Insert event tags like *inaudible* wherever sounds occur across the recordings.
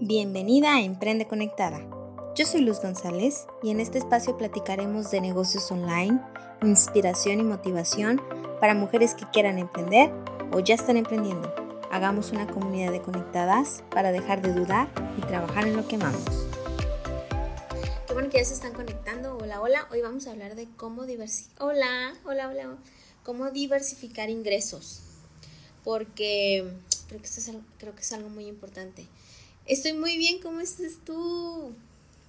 Bienvenida a Emprende Conectada. Yo soy Luz González y en este espacio platicaremos de negocios online, inspiración y motivación para mujeres que quieran emprender o ya están emprendiendo. Hagamos una comunidad de conectadas para dejar de dudar y trabajar en lo que amamos. Qué bueno que ya se están conectando. Hola, hola. Hoy vamos a hablar de cómo diversificar. Hola, hola, hola. Cómo diversificar ingresos. Porque creo que, esto es creo que es algo muy importante. Estoy muy bien, ¿cómo estás tú?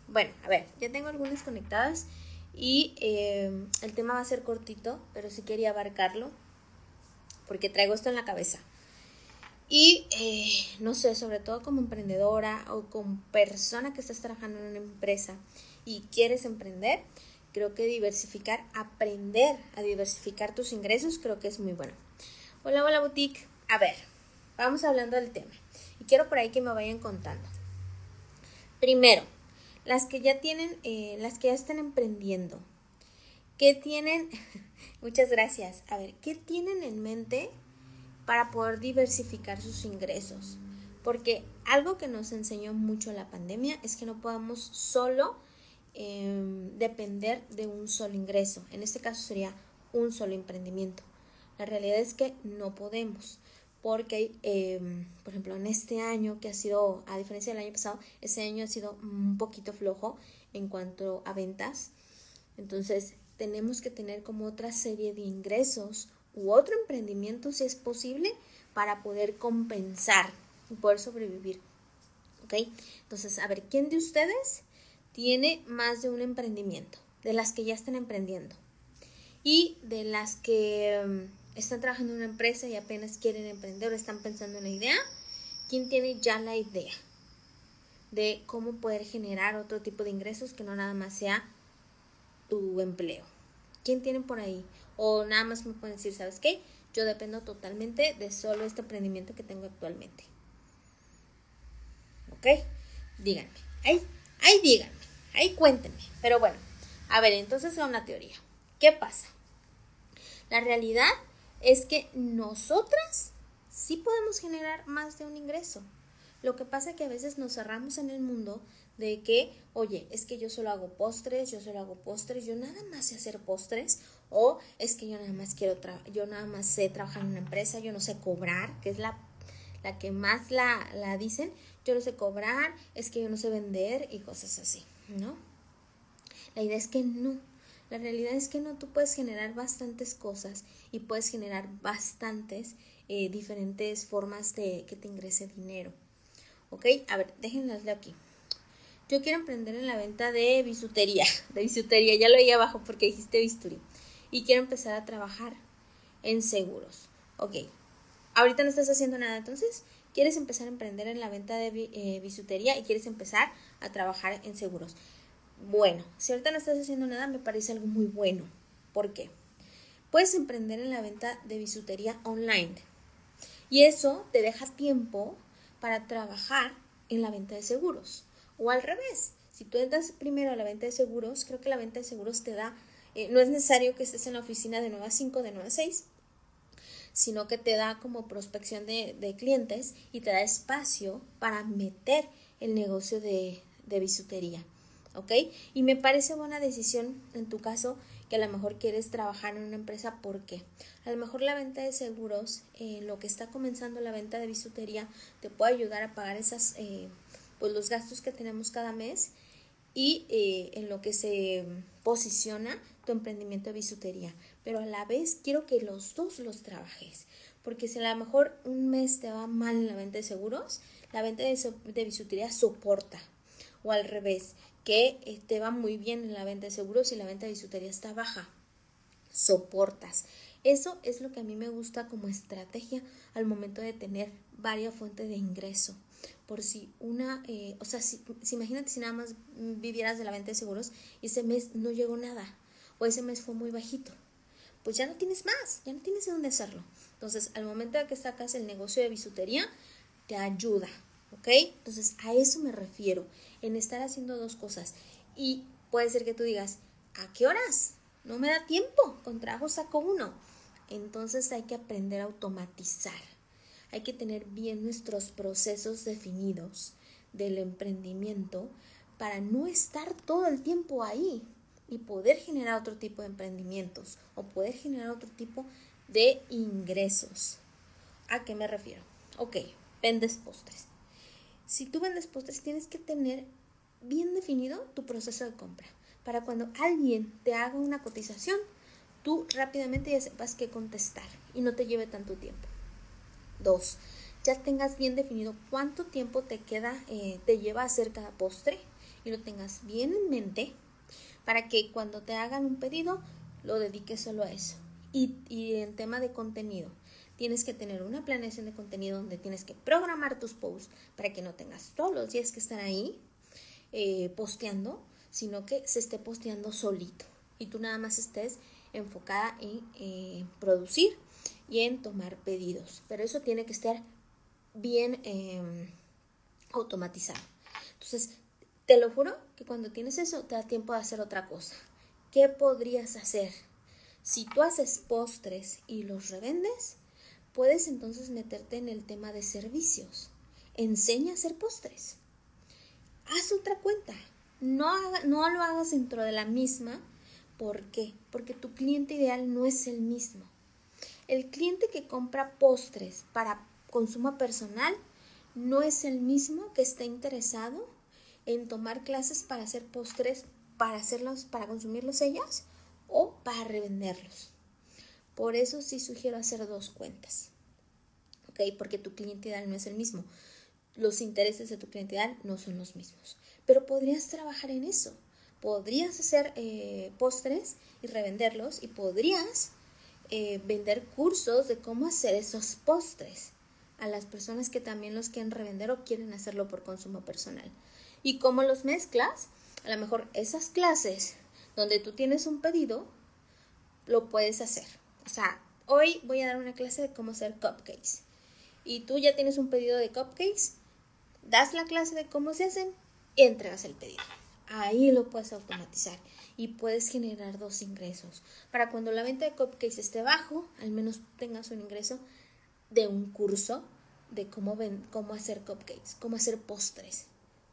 Bueno, a ver, ya tengo algunas conectadas y eh, el tema va a ser cortito, pero sí quería abarcarlo porque traigo esto en la cabeza. Y eh, no sé, sobre todo como emprendedora o como persona que estás trabajando en una empresa y quieres emprender, creo que diversificar, aprender a diversificar tus ingresos, creo que es muy bueno. Hola, hola boutique. A ver, vamos hablando del tema quiero por ahí que me vayan contando. Primero, las que ya tienen, eh, las que ya están emprendiendo, ¿qué tienen? *laughs* Muchas gracias. A ver, ¿qué tienen en mente para poder diversificar sus ingresos? Porque algo que nos enseñó mucho la pandemia es que no podemos solo em, depender de un solo ingreso. En este caso sería un solo emprendimiento. La realidad es que no podemos porque, em, por ejemplo, en este año que ha sido, a diferencia del año pasado, este año ha sido un poquito flojo en cuanto a ventas. Entonces, tenemos que tener como otra serie de ingresos u otro emprendimiento, si es posible, para poder compensar y poder sobrevivir. ¿Ok? Entonces, a ver, ¿quién de ustedes tiene más de un emprendimiento? De las que ya están emprendiendo. Y de las que em, están trabajando en una empresa y apenas quieren emprender o están pensando en la idea, ¿quién tiene ya la idea de cómo poder generar otro tipo de ingresos que no nada más sea tu empleo? ¿Quién tiene por ahí? O nada más me pueden decir, ¿sabes qué? Yo dependo totalmente de solo este emprendimiento que tengo actualmente. ¿Ok? Díganme. Ahí, ahí díganme. Ahí cuéntenme. Pero bueno, a ver, entonces es una teoría. ¿Qué pasa? La realidad es que nosotras sí podemos generar más de un ingreso. Lo que pasa es que a veces nos cerramos en el mundo de que, oye, es que yo solo hago postres, yo solo hago postres, yo nada más sé hacer postres, o es que yo nada más quiero, yo nada más sé trabajar en una empresa, yo no sé cobrar, que es la, la que más la, la dicen, yo no sé cobrar, es que yo no sé vender y cosas así, ¿no? La idea es que no, la realidad es que no, tú puedes generar bastantes cosas y puedes generar bastantes eh, diferentes formas de que te ingrese dinero. ¿Ok? A ver, déjenlas aquí. Yo quiero emprender en la venta de bisutería, *laughs* de bisutería, ya lo oí abajo porque dijiste bisturí. Y quiero empezar a trabajar en seguros. Ok, ahorita no estás haciendo nada, entonces quieres empezar a emprender en la venta de eh, bisutería y quieres empezar a trabajar en seguros bueno. Si ahorita no estás haciendo nada, me parece algo muy bueno. ¿Por qué? Puedes emprender en la venta de bisutería online. Y eso te deja tiempo para trabajar en la venta de seguros. O al revés, si tú entras primero a la venta de seguros, creo que la venta de seguros te da, eh, no es necesario que estés en la oficina de 9 a 5, de 9 a 6, sino que te da como prospección de, clientes y te da espacio para meter el negocio de bisutería. ¿Ok? Y me parece buena decisión en tu caso que a lo mejor quieres trabajar en una empresa porque a lo mejor la venta de seguros, eh, lo que está comenzando la venta de bisutería, te puede ayudar a pagar esas, eh, pues los gastos que tenemos cada mes y eh, en lo que se posiciona tu emprendimiento de bisutería. Pero a la vez quiero que los dos los trabajes, porque si a lo mejor un mes te va mal en la venta de seguros, la venta de, de bisutería soporta. O al revés, que te va muy bien en la venta de seguros y la venta de bisutería está baja. Soportas. Eso es lo que a mí me gusta como estrategia al momento de tener varias fuentes de ingreso. Por si una, eh, o sea, si, imagínate si nada más vivieras de la venta de seguros y ese mes no llegó nada o ese mes fue muy bajito, pues ya no tienes más, ya no tienes de dónde hacerlo. Entonces, al momento de que sacas el negocio de bisutería, te ayuda, ¿ok? Entonces, a eso me refiero, en estar haciendo dos cosas. Y puede ser que tú digas, ¿a qué horas? No me da tiempo, con trabajo saco uno. Entonces hay que aprender a automatizar. Hay que tener bien nuestros procesos definidos del emprendimiento para no estar todo el tiempo ahí y poder generar otro tipo de emprendimientos o poder generar otro tipo de ingresos. ¿A qué me refiero? Ok, vendes postres. Si tú vendes postres, tienes que tener bien definido tu proceso de compra para cuando alguien te haga una cotización, tú rápidamente ya sepas qué contestar y no te lleve tanto tiempo. Dos, ya tengas bien definido cuánto tiempo te queda, eh, te lleva a hacer cada postre y lo tengas bien en mente para que cuando te hagan un pedido lo dediques solo a eso. Y, en tema de contenido, tienes que tener una planeación de contenido donde tienes que programar tus posts para que no tengas todos los días que estar ahí eh, posteando, sino que se esté posteando solito y tú nada más estés enfocada en eh, producir y en tomar pedidos. Pero eso tiene que estar bien em, automatizado. Entonces, te lo juro que cuando tienes eso te da tiempo de hacer otra cosa. ¿Qué podrías hacer? Si tú haces postres y los revendes, puedes entonces meterte en el tema de servicios. Enseña a hacer postres. Haz otra cuenta. No, no lo hagas dentro de la misma. ¿Por qué? Porque tu cliente ideal no es el mismo. El cliente que compra postres para consumo personal no es el mismo que está interesado en tomar clases para hacer postres, para hacerlos, para consumirlos ellas o para revenderlos. Por eso sí sugiero hacer dos cuentas. ¿Ok? Porque tu cliente ideal no es el mismo. Los intereses de tu cliente ideal no son los mismos. Pero podrías trabajar en eso. Podrías hacer eh, postres y revenderlos y podrías eh, vender cursos de cómo hacer esos postres a las personas que también los quieren revender o quieren hacerlo por consumo personal. ¿Y cómo los mezclas? A lo mejor esas clases donde tú tienes un pedido, lo puedes hacer. O sea, hoy voy a dar una clase de cómo hacer cupcakes. Y tú ya tienes un pedido de cupcakes, das la clase de cómo se hacen y entregas el pedido. Ahí lo puedes automatizar y puedes generar dos ingresos. Para cuando la venta de cupcakes esté bajo, al menos tengas un ingreso de un curso de cómo, ven, cómo hacer cupcakes, cómo hacer postres,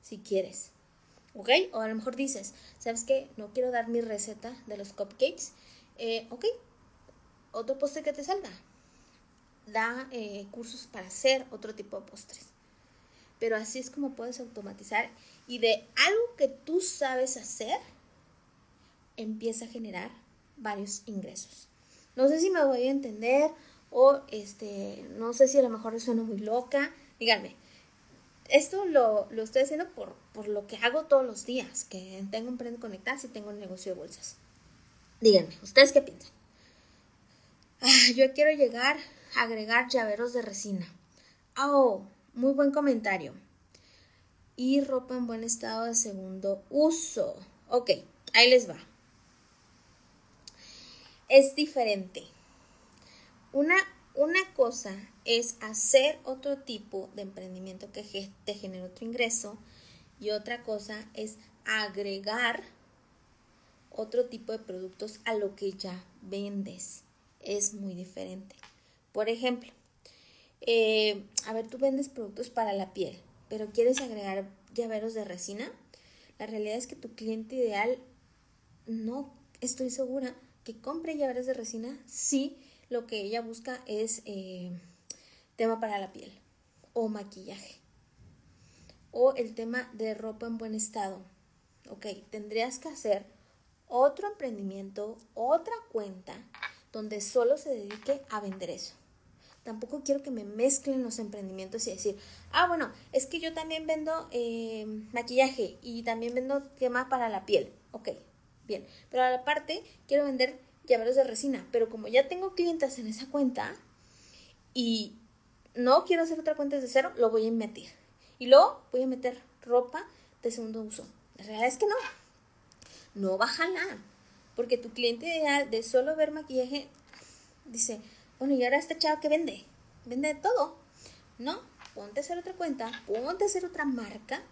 si quieres. ¿Ok? O a lo mejor dices, ¿sabes qué? No quiero dar mi receta de los cupcakes. Eh, ok, otro postre que te salga. Da eh, cursos para hacer otro tipo de postres. Pero así es como puedes automatizar y de algo que tú sabes hacer, empieza a generar varios ingresos. No sé si me voy a entender o este, no sé si a lo mejor suena muy loca. Díganme, esto lo, estoy haciendo por, lo que hago todos los días, que tengo un prende conectadas y tengo un negocio de bolsas. Díganme, ¿ustedes qué piensan? Ah, yo quiero llegar a agregar llaveros de resina. Oh, muy buen comentario. Y ropa en buen estado de segundo uso. Ok, ahí les va. Es diferente. Una, una cosa es hacer otro tipo de emprendimiento que te genere otro ingreso y otra cosa es agregar otro tipo de productos a lo que ya vendes. Es muy diferente. Por ejemplo, eh, a ver, tú vendes productos para la piel, pero quieres agregar llaveros de resina. La realidad es que tu cliente ideal no estoy segura que compre llaveros de resina sí lo que ella busca es eh, tema para la piel o maquillaje o el tema de ropa en buen estado. Ok, tendrías que hacer otro emprendimiento, otra cuenta donde solo se dedique a vender eso. Tampoco quiero que me mezclen los emprendimientos y decir, ah, bueno, es que yo también vendo eh, maquillaje y también vendo tema para la piel. Ok, bien. Pero a la parte quiero vender llaveros de resina. Pero como ya tengo clientes en esa cuenta y no quiero hacer otra cuenta desde cero, lo voy a meter. Y luego voy a meter ropa de segundo uso. La realidad es que no. No va a. Porque tu cliente ideal de solo ver maquillaje dice, bueno, y ahora este chavo que vende. Vende todo. No, ponte a hacer otra cuenta, ponte a hacer otra marca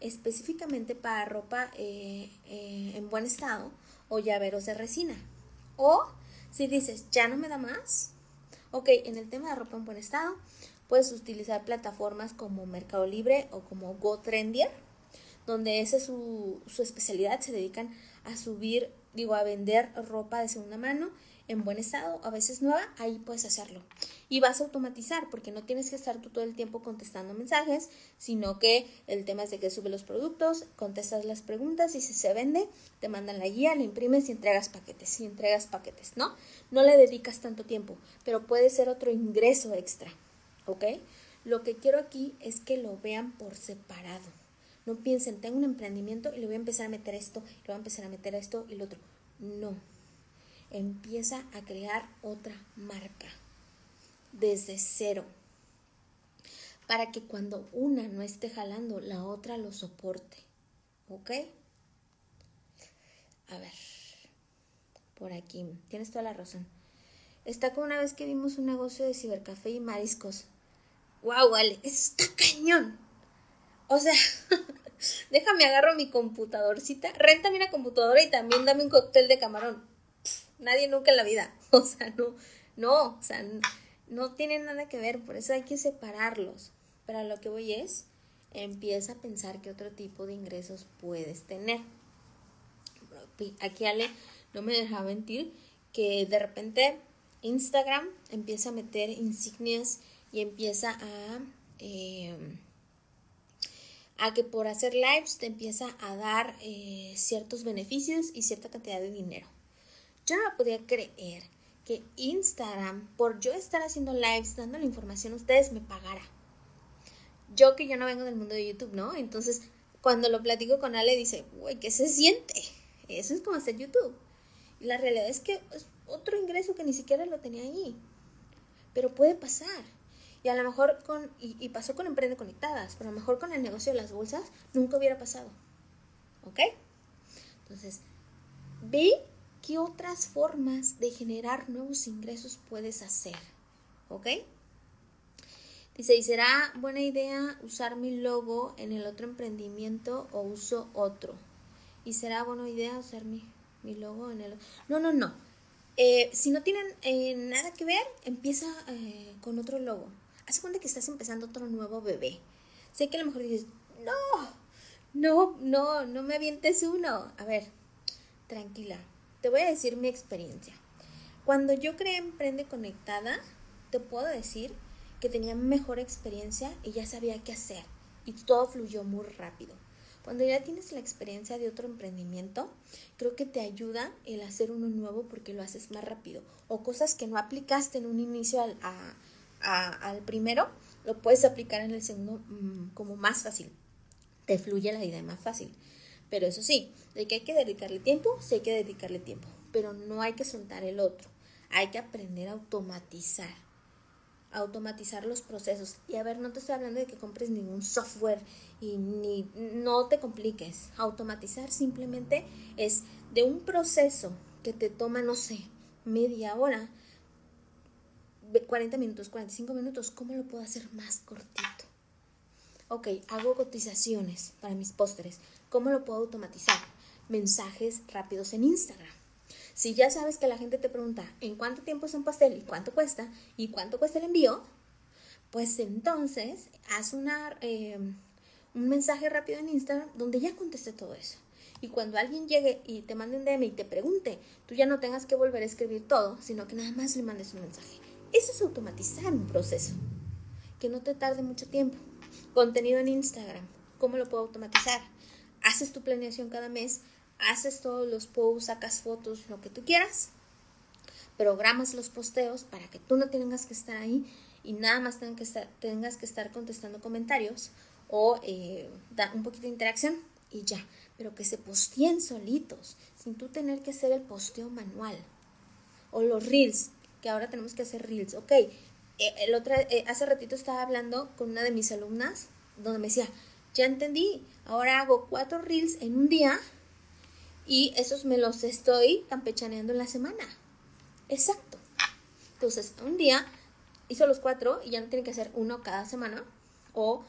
específicamente para ropa eh, eh, en buen estado o llaveros de resina. O si dices, ya no me da más, ok, en el tema de ropa en buen estado, Puedes utilizar plataformas como Mercado Libre o como GoTrendier, donde esa es su, su especialidad, se dedican a subir, digo, a vender ropa de segunda mano en buen estado, a veces nueva, ahí puedes hacerlo. Y vas a automatizar, porque no tienes que estar tú todo el tiempo contestando mensajes, sino que el tema es de que sube los productos, contestas las preguntas y si se vende, te mandan la guía, la imprimes y entregas paquetes, y entregas paquetes, ¿no? No le dedicas tanto tiempo, pero puede ser otro ingreso extra, ¿ok? Lo que quiero aquí es que lo vean por separado. No piensen, tengo un emprendimiento y le voy a empezar a meter esto, le voy a empezar a meter esto y lo otro. No empieza a crear otra marca desde cero para que cuando una no esté jalando, la otra lo soporte. ¿Ok? A ver, por aquí, tienes toda la razón. Está como una vez que vimos un negocio de cibercafé y mariscos. ¡Wow, vale! ¡Está cañón! O sea, *laughs* déjame agarro mi computadorcita, réntame una computadora y también dame un cóctel de camarón nadie nunca en la vida. *laughs* O sea, no, no, o sea, no, tienen nada que ver, por eso hay que separarlos. Pero lo que voy es, empieza a pensar qué otro tipo de ingresos puedes tener. Aquí Ale no me deja mentir que de repente Instagram empieza a meter insignias y empieza a, em, a que por hacer lives te empieza a dar eh, ciertos beneficios y cierta cantidad de dinero. Yo no podía creer que Instagram, por yo estar haciendo lives, dando la información ustedes, me pagara. Yo que yo no vengo del mundo de YouTube, ¿no? Entonces, cuando lo platico con Ale, dice, güey, ¿qué se siente? Eso es como hacer YouTube. Y la realidad es que es otro ingreso que ni siquiera lo tenía ahí. Pero puede pasar. Y a lo mejor con, y, pasó con Emprende Conectadas, pero a lo mejor con el negocio de las bolsas nunca hubiera pasado. ¿Ok? Entonces, vi ¿qué otras formas de generar nuevos ingresos puedes hacer? ¿Ok? Dice, ¿y será buena idea usar mi logo en el otro emprendimiento o uso otro? ¿Y será buena idea usar mi, logo en el... No, no, no. Eh, si no tienen eh, nada que ver, empieza eh, con otro logo. Haz cuenta que estás empezando otro nuevo bebé. Sé que a lo mejor dices, no, no, no, no me avientes uno. A ver, tranquila, te voy a decir mi experiencia. Cuando yo creé Emprende Conectada, te puedo decir que tenía mejor experiencia y ya sabía qué hacer y todo fluyó muy rápido. Cuando ya tienes la experiencia de otro emprendimiento, creo que te ayuda el hacer uno nuevo porque lo haces más rápido. O cosas que no aplicaste en un inicio al, al primero, lo puedes aplicar en el segundo mm, como más fácil. Te fluye la idea más fácil. Pero eso sí, de que hay que dedicarle tiempo, sí hay que dedicarle tiempo, pero no hay que soltar el otro. Hay que aprender a automatizar, automatizar los procesos. Y a ver, no te estoy hablando de que compres ningún software y ni no te compliques. Automatizar simplemente es de un proceso que te toma, no sé, media hora, 40 minutos, 45 minutos, ¿cómo lo puedo hacer más cortito? Ok, hago cotizaciones para mis pósteres. ¿Cómo lo puedo automatizar? Mensajes rápidos en Instagram. Si ya sabes que la gente te pregunta en cuánto tiempo es un pastel y cuánto cuesta y cuánto cuesta el envío, pues entonces haz una, em, un mensaje rápido en Instagram donde ya conteste todo eso. Y cuando alguien llegue y te mande un DM y te pregunte, tú ya no tengas que volver a escribir todo, sino que nada más le mandes un mensaje. Eso es automatizar un proceso. Que no te tarde mucho tiempo. Contenido en Instagram. ¿Cómo lo puedo automatizar? haces tu planeación cada mes, haces todos los posts, sacas fotos, lo que tú quieras, programas los posteos para que tú no tengas que estar ahí y nada más tengas que estar, tengas que estar contestando comentarios o eh, dar un poquito de interacción y ya, pero que se posteen solitos, sin tú tener que hacer el posteo manual. O los reels, que ahora tenemos que hacer reels. Ok, eh, el otro, eh, hace ratito estaba hablando con una de mis alumnas donde me decía, ya entendí, ahora hago cuatro reels en un día y esos me los estoy campechaneando en la semana. Exacto. Entonces, un día hizo los cuatro y ya no tiene que hacer uno cada semana o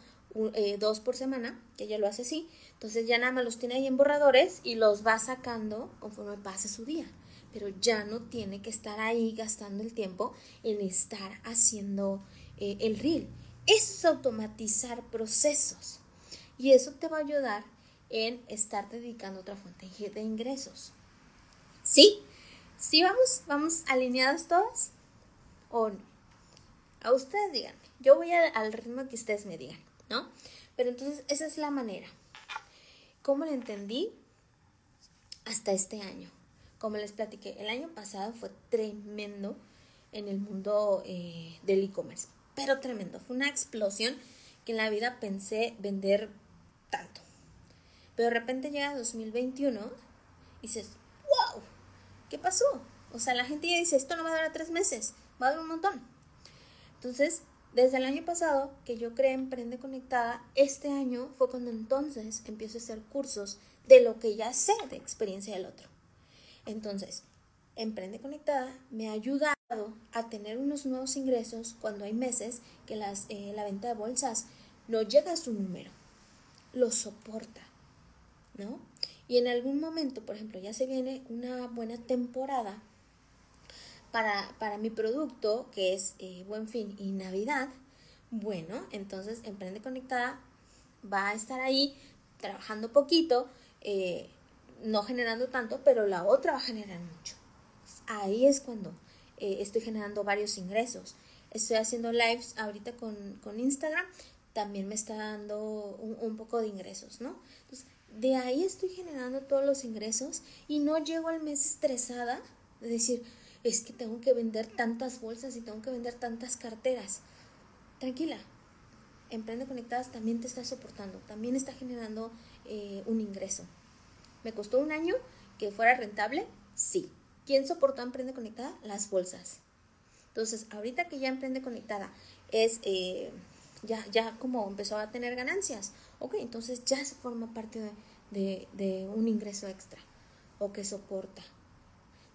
eh, dos por semana, que ya lo hace así. Entonces ya nada más los tiene ahí en borradores y los va sacando conforme pase su día. Pero ya no tiene que estar ahí gastando el tiempo en estar haciendo eh, el reel Eso es automatizar procesos. Y eso te va a ayudar en estar dedicando otra fuente de ingresos. ¿Sí? ¿Sí vamos, vamos alineadas todas? ¿O no? A ustedes díganme. Yo voy al ritmo que ustedes me digan, ¿no? Pero entonces esa es la manera. ¿Cómo lo entendí? Hasta este año. Como les platiqué, el año pasado fue tremendo en el mundo eh, del e-commerce, pero tremendo. Fue una explosión que en la vida pensé vender tanto. Pero de repente llega 2021 y dices, wow, ¿qué pasó? O sea, la gente ya dice, esto no va a durar tres meses, va a durar un montón. Entonces, desde el año pasado que yo creé Emprende Conectada, este año fue cuando entonces empiezo a hacer cursos de lo que ya sé de experiencia del otro. Entonces, Emprende Conectada me ha ayudado a tener unos nuevos ingresos cuando hay meses que las, eh, la venta de bolsas no llega a su número, lo soporta, ¿no? Y en algún momento, por ejemplo, ya se viene una buena temporada para, para mi producto, que es eh, Buen Fin y Navidad, bueno, entonces Emprende Conectada va a estar ahí trabajando poquito, eh, no generando tanto, pero la otra va a generar mucho. Ahí es cuando eh, estoy generando varios ingresos. Estoy haciendo lives ahorita con, Instagram, también me está dando un, poco de ingresos, ¿no? Entonces, de ahí estoy generando todos los ingresos y no llego al mes estresada de decir, es que tengo que vender tantas bolsas y tengo que vender tantas carteras. Tranquila, Emprende Conectadas también te está soportando, también está generando eh, un ingreso. ¿Me costó un año que fuera rentable? Sí. ¿Quién soportó Emprende Conectada? Las bolsas. Entonces, ahorita que ya Emprende Conectada es, eh, ya, ya como empezó a tener ganancias, ok, entonces ya se forma parte de, un ingreso extra o que soporta.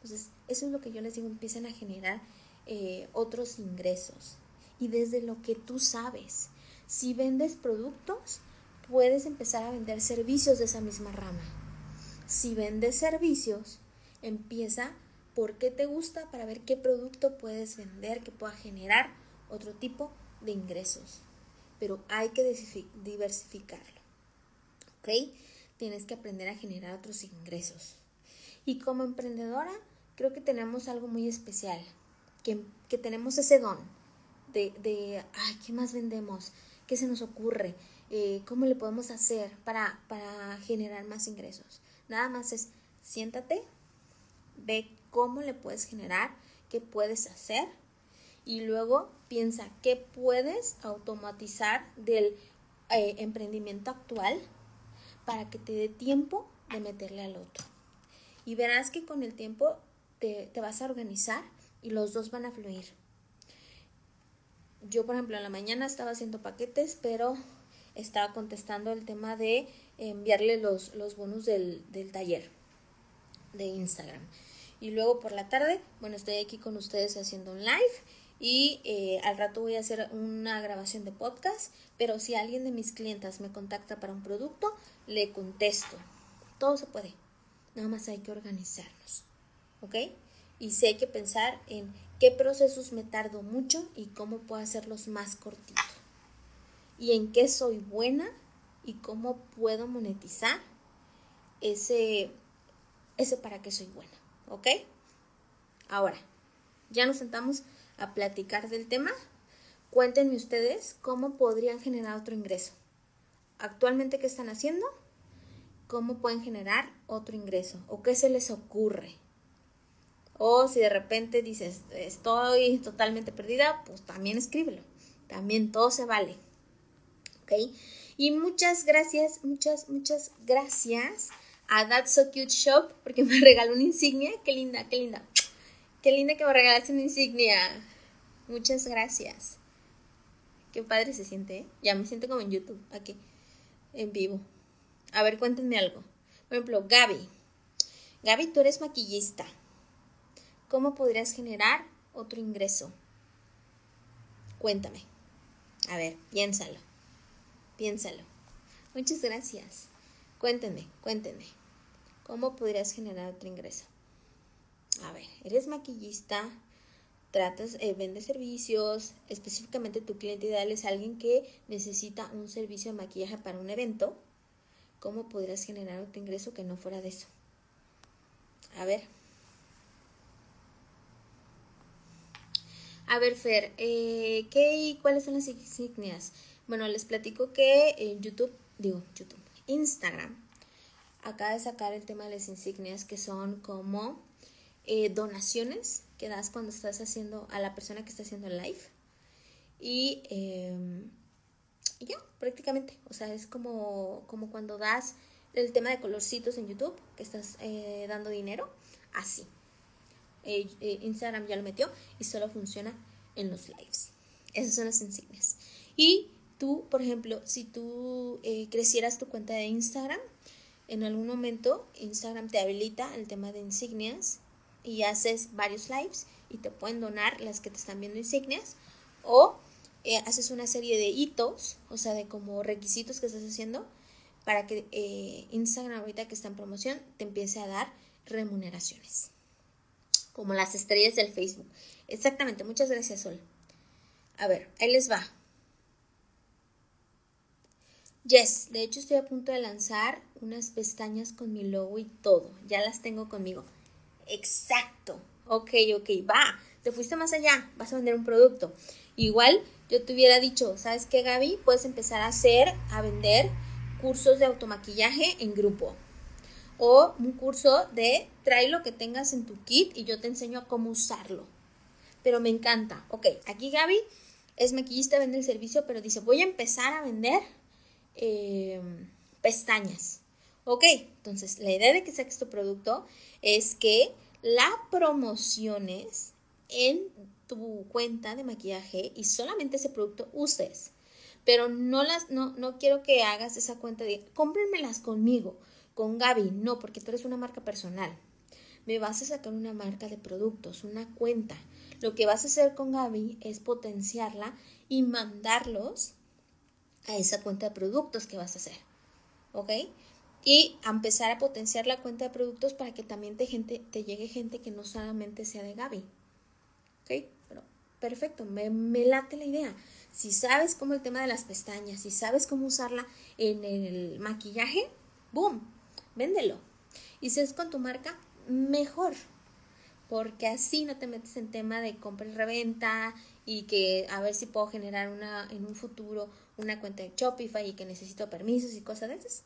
Entonces, eso es lo que yo les digo, empiezan a generar eh, otros ingresos. Y desde lo que tú sabes, si vendes productos, puedes empezar a vender servicios de esa misma rama. Si vendes servicios, empieza por qué te gusta para ver qué producto puedes vender que pueda generar otro tipo de ingresos. Pero hay que diversificarlo. ¿Ok? Tienes que aprender a generar otros ingresos. Y como emprendedora, creo que tenemos algo muy especial, que, tenemos ese don de, de, ay, ¿qué más vendemos? ¿Qué se nos ocurre? Eh, ¿Cómo le podemos hacer para, para generar más ingresos? Nada más es siéntate, ve cómo le puedes generar, qué puedes hacer y luego piensa qué puedes automatizar del eh, emprendimiento actual para que te dé tiempo de meterle al otro. Y verás que con el tiempo te, te vas a organizar y los dos van a fluir. Yo, por ejemplo, en la mañana estaba haciendo paquetes, pero estaba contestando el tema de enviarle los, los bonos del, del taller de Instagram. Y luego por la tarde, bueno, estoy aquí con ustedes haciendo un live y eh, al rato voy a hacer una grabación de podcast, pero si alguien de mis clientas me contacta para un producto, le contesto. Todo se puede, nada más hay que organizarnos, ¿ok? Y si hay que pensar en qué procesos me tardo mucho y cómo puedo hacerlos más cortitos. Y en qué soy buena y cómo puedo monetizar ese, ese para qué soy buena. ¿ok? Ahora, ya nos sentamos a platicar del tema. Cuéntenme ustedes cómo podrían generar otro ingreso. Actualmente, ¿qué están haciendo? ¿Cómo pueden generar otro ingreso? ¿O qué se les ocurre? O si de repente dices, estoy totalmente perdida, pues también escríbelo. También todo se vale. ¿Ok? Y muchas gracias, muchas, muchas gracias a That's So Cute Shop porque me *laughs* regaló una insignia. Qué linda, qué linda. Qué linda que me regalaste una insignia. Muchas gracias. Qué padre se siente, ¿eh? Ya me siento como en YouTube, aquí, en vivo. A ver, cuéntenme algo. Por ejemplo, Gaby. Gaby, tú eres maquillista. ¿Cómo podrías generar otro ingreso? Cuéntame. A ver, piénsalo. Piénsalo. Muchas gracias. Cuéntenme, cuéntenme. ¿Cómo podrías generar otro ingreso? A ver, eres maquillista, tratas, eh, servicios, específicamente tu cliente ideal es alguien que necesita un servicio de maquillaje para un evento, ¿cómo podrías generar otro ingreso que no fuera de eso? A ver. A ver, Fer, eh, ¿qué y cuáles son las insignias? Bueno, les platico que en YouTube, digo, YouTube, Instagram, acaba de sacar el tema de las insignias que son como eh, donaciones que das cuando estás haciendo a la persona que está haciendo el live. Y, em, ya, prácticamente. O sea, es como, como cuando das el tema de colorcitos en YouTube, que estás eh, dando dinero, así. Eh, Instagram ya lo metió y solo funciona en los lives. Esas son las insignias. Y tú, por ejemplo, si tú crecieras tu cuenta de Instagram, en algún momento Instagram te habilita el tema de insignias y haces varios lives y te pueden donar las que te están viendo insignias o eh, haces una serie de hitos, o sea, de como requisitos que estás haciendo para que eh, Instagram ahorita que está en promoción te empiece a dar remuneraciones. Como las estrellas del Facebook. Exactamente, muchas gracias Sol. A ver, ahí les va. Yes, de hecho estoy a punto de lanzar unas pestañas con mi logo y todo. Ya las tengo conmigo. Exacto. Ok, ok, va. Te fuiste más allá. Vas a vender un producto. Igual yo te hubiera dicho, ¿sabes qué, Gaby? Puedes empezar a hacer, a vender cursos de automaquillaje en grupo. O un curso de trae lo que tengas en tu kit y yo te enseño a cómo usarlo. Pero me encanta. Ok, aquí Gaby es maquillista, vende el servicio, pero dice, voy a empezar a vender eh, pestañas. Ok, entonces la idea de que saques tu producto es que la promociones en tu cuenta de maquillaje y solamente ese producto uses. Pero no las, no, no quiero que hagas esa cuenta de cómprenmelas conmigo, con Gaby. No, porque tú eres una marca personal. Me vas a sacar una marca de productos, una cuenta. Lo que vas a hacer con Gaby es potenciarla y mandarlos a esa cuenta de productos que vas a hacer. ¿Ok? y empezar a potenciar la cuenta de productos para que también te, gente, te llegue gente que no solamente sea de Gaby. ¿Ok? Pero perfecto, me, me late la idea. Si sabes cómo el tema de las pestañas, si sabes cómo usarla en el maquillaje, ¡boom! Véndelo. Y si es con tu marca, mejor. Porque así no te metes en tema de compra y reventa y que a ver si puedo generar una en un futuro una cuenta de Shopify y que necesito permisos y cosas de esas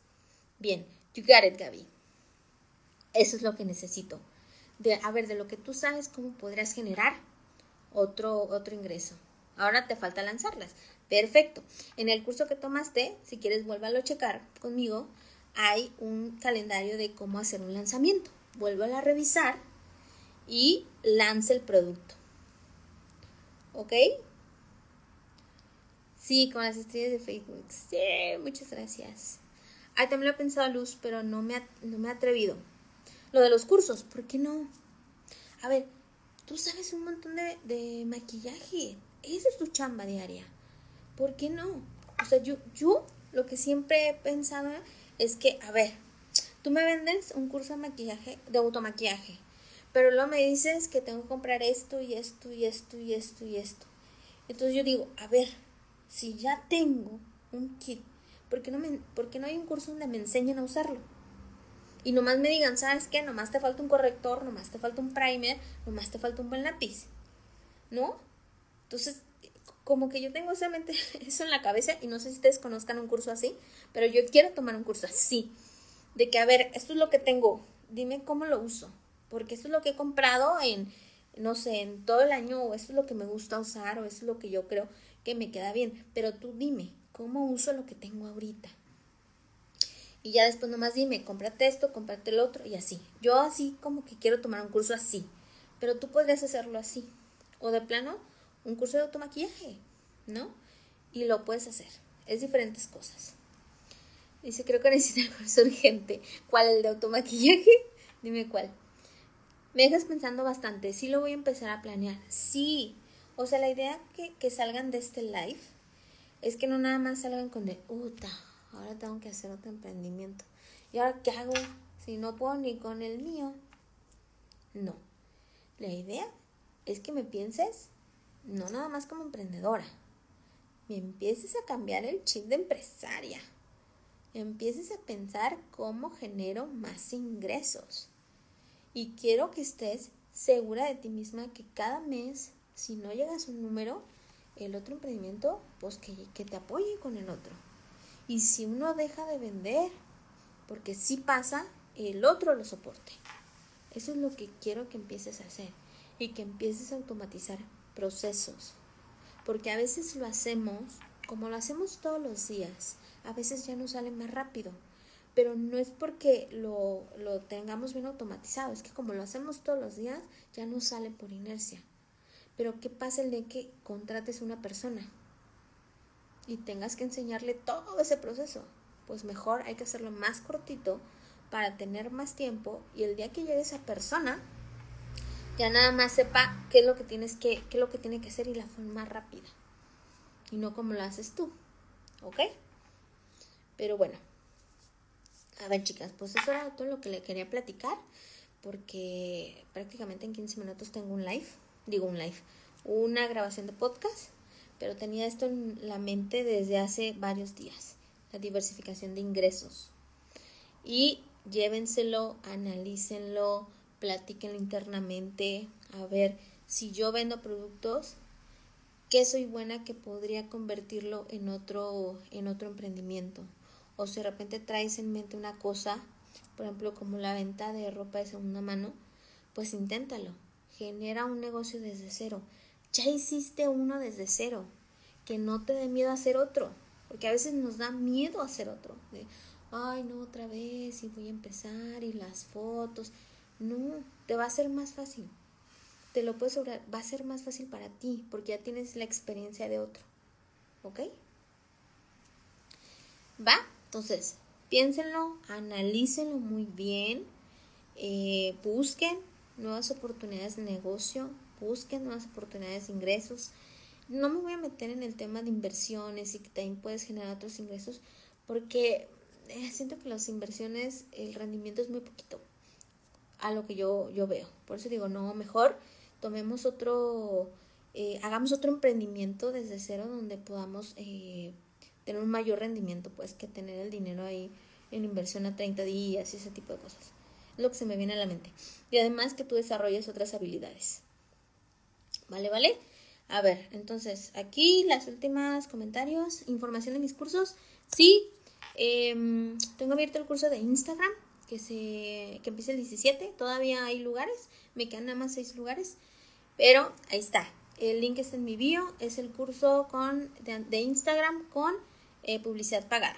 Bien, you got it, Gaby. Eso es lo que necesito. De, a ver, de lo que tú sabes, cómo podrías generar otro, otro ingreso. Ahora te falta lanzarlas. Perfecto. En el curso que tomaste, si quieres, vuélvalo a checar conmigo. Hay un calendario de cómo hacer un lanzamiento. Vuélvalo a revisar y lance el producto. ¿Ok? Sí, con las estrellas de Facebook. Sí, muchas gracias. Ay, también lo he pensado Luz, pero no me, no me he atrevido. Lo de los cursos, ¿por qué no? A ver, tú sabes un montón de, de maquillaje. Esa es tu chamba diaria. ¿Por qué no? O sea, yo, yo lo que siempre he pensado es que, a ver, tú me vendes un curso de maquillaje, de automaquillaje, pero luego me dices que tengo que comprar esto y esto y esto y esto y esto. Entonces yo digo, a ver, si ya tengo un kit ¿por qué no, me, no hay un curso donde me enseñen a usarlo? Y nomás me digan, ¿sabes qué? Nomás te falta un corrector, nomás te falta un primer, nomás te falta un buen lápiz. ¿No? Entonces, como que yo tengo solamente *laughs* eso en la cabeza y no sé si ustedes conozcan un curso así, pero yo quiero tomar un curso así. De que, a ver, esto es lo que tengo, dime cómo lo uso. Porque esto es lo que he comprado en, no sé, en todo el año, o esto es lo que me gusta usar, o esto es lo que yo creo que me queda bien. Pero tú dime, ¿Cómo uso lo que tengo ahorita? Y ya después nomás dime, cómprate esto, cómprate el otro y así. Yo así como que quiero tomar un curso así, pero tú podrías hacerlo así. O de plano, un curso de automaquillaje, ¿no? Y lo puedes hacer. Es diferentes cosas. Dice, creo que necesita el curso urgente. ¿Cuál? ¿El de automaquillaje? *laughs* Dime cuál. Me dejas pensando bastante. Sí lo voy a empezar a planear. Sí. O sea, la idea que, que salgan de este live es que no nada más salgan con de, puta, ahora tengo que hacer otro emprendimiento. ¿Y ahora qué hago si no puedo ni con el mío? No. La idea es que me pienses no nada más como emprendedora, me empieces a cambiar el chip de empresaria, empieces a pensar cómo genero más ingresos. Y quiero que estés segura de ti misma que cada mes, si no llegas a un número, el otro emprendimiento, pues que, que te apoye con el otro. Y si uno deja de vender, porque si pasa, el otro lo soporte. Eso es lo que quiero que empieces a hacer y que empieces a automatizar procesos. Porque a veces lo hacemos, como lo hacemos todos los días, a veces ya nos sale más rápido. Pero no es porque lo, lo tengamos bien automatizado, es que como lo hacemos todos los días, ya nos sale por inercia. Pero ¿qué pasa el de que contrates una persona y tengas que enseñarle todo ese proceso? Pues mejor hay que hacerlo más cortito para tener más tiempo y el día que llegue esa persona ya nada más sepa qué es lo que tienes que, qué es lo que tiene que hacer y la forma rápida. Y no como lo haces tú. ¿Ok? Pero bueno. A ver, chicas, pues eso era todo lo que le quería platicar. Porque prácticamente en 15 minutos tengo un live. Digo un live. Una grabación de podcast. Pero tenía esto en la mente desde hace varios días. La diversificación de ingresos. Y llévenselo, analícenlo platíquenlo internamente, a ver si yo vendo productos, qué soy buena que podría convertirlo en otro, en otro emprendimiento. O si de repente traes en mente una cosa, por ejemplo, como la venta de ropa de segunda mano, pues inténtalo. Genera un negocio desde cero. Ya hiciste uno desde cero. Que no te dé miedo hacer otro. Porque a veces nos da miedo hacer otro. ay, no, otra vez, y voy a empezar, y las fotos. No, te va a ser más fácil. Te lo puedes sobrar, va a ser más fácil para ti porque ya tienes la experiencia de otro. ¿Ok? ¿Va? Entonces, piénsenlo, analícenlo muy bien, eh, busquen nuevas oportunidades de negocio, busquen nuevas oportunidades de ingresos. No me voy a meter en el tema de inversiones y que también puedes generar otros ingresos porque eh, siento que las inversiones, el rendimiento es muy poquito a lo que yo, yo veo. Por eso digo, no, mejor tomemos otro, eh, hagamos otro emprendimiento desde cero donde podamos eh, tener un mayor rendimiento, pues, que tener el dinero ahí en inversión a 30 días y ese tipo de cosas. Es lo que se me viene a la mente. Y además que tú desarrolles otras habilidades. ¿Vale, vale? A ver, entonces, aquí las últimas comentarios, información de mis cursos. Sí, em, tengo abierto el curso de Instagram, que, se, que empieza el 17. Todavía hay lugares, me quedan nada más 6 lugares, pero ahí está. El link está en mi bio, es el curso con, de, Instagram con eh, publicidad pagada.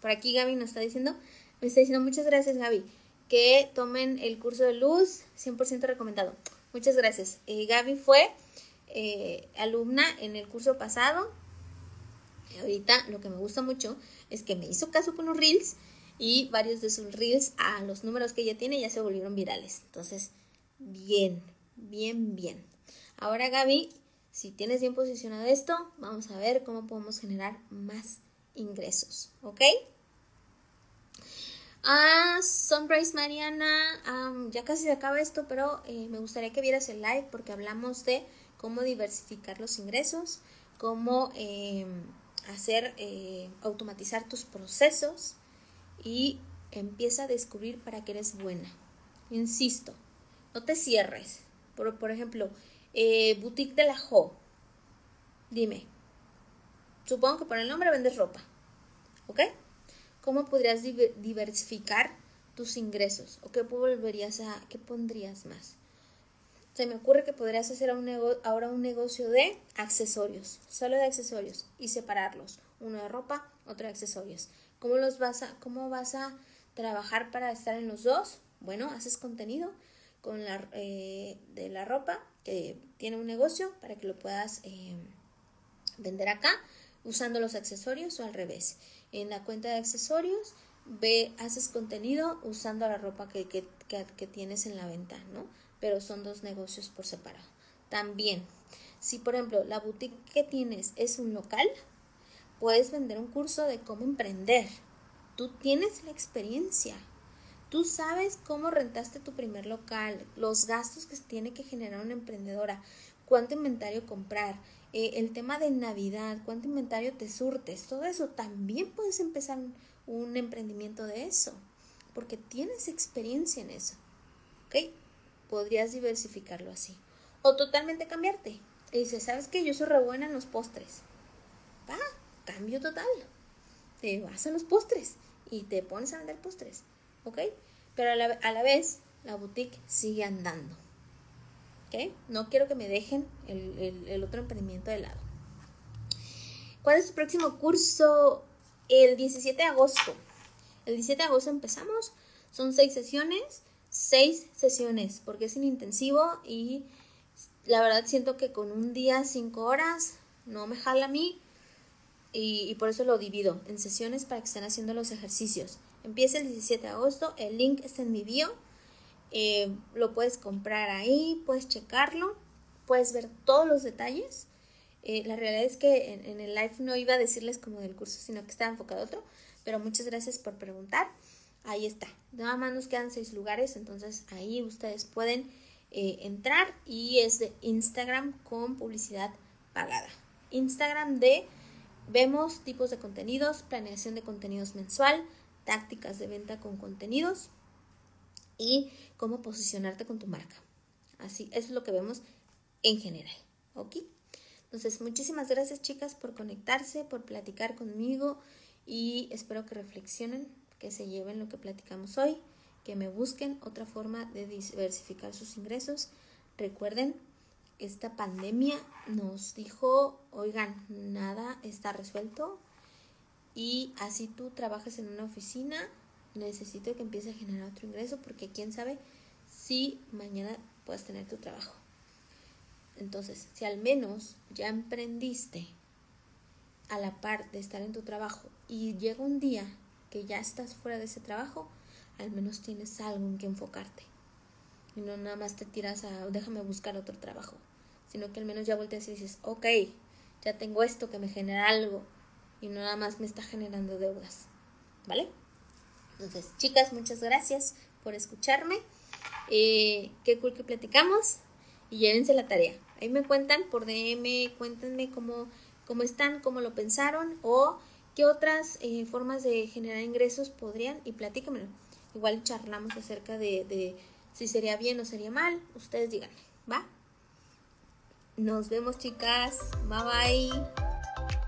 Por aquí Gaby nos está diciendo, me está diciendo muchas gracias Gaby, que tomen el curso de luz, 100% recomendado. Muchas gracias. Eh, Gaby fue eh, alumna en el curso pasado. Ahorita lo que me gusta mucho es que me hizo caso con los reels y varios de sus reels a los números que ella tiene ya se volvieron virales. Entonces, bien, bien, bien. Ahora Gaby, si tienes bien posicionado esto, vamos a ver cómo podemos generar más ingresos, ¿ok? Ah, Sunrise Mariana, ya casi se acaba esto, pero eh, me gustaría que vieras el live porque hablamos de cómo diversificar los ingresos, cómo em, hacer, eh, automatizar tus procesos, y empieza a descubrir para qué eres buena. Insisto, no te cierres. Por, por ejemplo, eh, Boutique de la Jo. Dime, supongo que por el nombre vendes ropa. ¿Ok? ¿Cómo podrías diversificar tus ingresos? ¿O qué volverías a, qué pondrías más? Se me ocurre que podrías hacer ahora un negocio de accesorios, solo de accesorios, y separarlos. Uno de ropa, otro de accesorios. ¿Cómo, los vas a, ¿Cómo vas a trabajar para estar en los dos? Bueno, haces contenido con la, eh, de la ropa que tiene un negocio para que lo puedas eh, vender acá usando los accesorios o al revés. En la cuenta de accesorios ve, haces contenido usando la ropa que, que, que tienes en la venta, ¿no? Pero son dos negocios por separado. También, si por ejemplo la boutique que tienes es un local, puedes vender un curso de cómo emprender. Tú tienes la experiencia. Tú sabes cómo rentaste tu primer local, los gastos que tiene que generar una emprendedora, cuánto inventario comprar, eh, el tema de Navidad, cuánto inventario te surtes, todo eso, también puedes empezar un, emprendimiento de eso, porque tienes experiencia en eso. ¿Ok? Podrías diversificarlo así. O totalmente cambiarte. Y dices, ¿sabes qué? Yo soy re buena en los postres. Va, cambio total. Te vas a los postres y te pones a vender postres. ¿Ok? Pero a la, a la vez, la boutique sigue andando. No quiero que me dejen el, otro emprendimiento de lado. ¿Cuál es tu próximo curso? El 17 de agosto. El 17 de agosto empezamos. Son seis sesiones. Seis sesiones, porque es intensivo y la verdad siento que con un día, cinco horas, no me jala a mí y, y, por eso lo divido en sesiones para que estén haciendo los ejercicios. Empieza el 17 de agosto, el link está en mi bio eh, lo puedes comprar ahí, puedes checarlo, puedes ver todos los detalles. Eh, la realidad es que en, el live no iba a decirles como del curso, sino que estaba enfocado a otro, pero muchas gracias por preguntar. Ahí está. Nada más nos quedan seis lugares, entonces ahí ustedes pueden eh, entrar y es de Instagram con publicidad pagada. Instagram de vemos tipos de contenidos, planeación de contenidos mensual, tácticas de venta con contenidos y cómo posicionarte con tu marca. Así, es lo que vemos en general. ¿Ok? Entonces, muchísimas gracias chicas por conectarse, por platicar conmigo y espero que reflexionen, que se lleven lo que platicamos hoy, que me busquen otra forma de diversificar sus ingresos. Recuerden, esta pandemia nos dijo, oigan, nada está resuelto y así tú trabajas en una oficina, necesito que empiece a generar otro ingreso porque quién sabe si mañana puedes tener tu trabajo. Entonces, si al menos ya emprendiste a la par de estar en tu trabajo y llega un día que ya estás fuera de ese trabajo, al menos tienes algo en que enfocarte. Y no nada más te tiras a déjame buscar otro trabajo, sino que al menos ya volteas y dices, ok, ya tengo esto que me genera algo y no nada más me está generando deudas. ¿Vale? Entonces, chicas, muchas gracias por escucharme. Eh, qué cool que platicamos y llévense la tarea. Ahí me cuentan por DM, cuéntenme cómo, cómo están, cómo lo pensaron o qué otras eh, formas de generar ingresos podrían y platíquenmelo. Igual charlamos acerca de, de si sería bien o sería mal. Ustedes díganme, ¿va? Nos vemos chicas. Bye bye.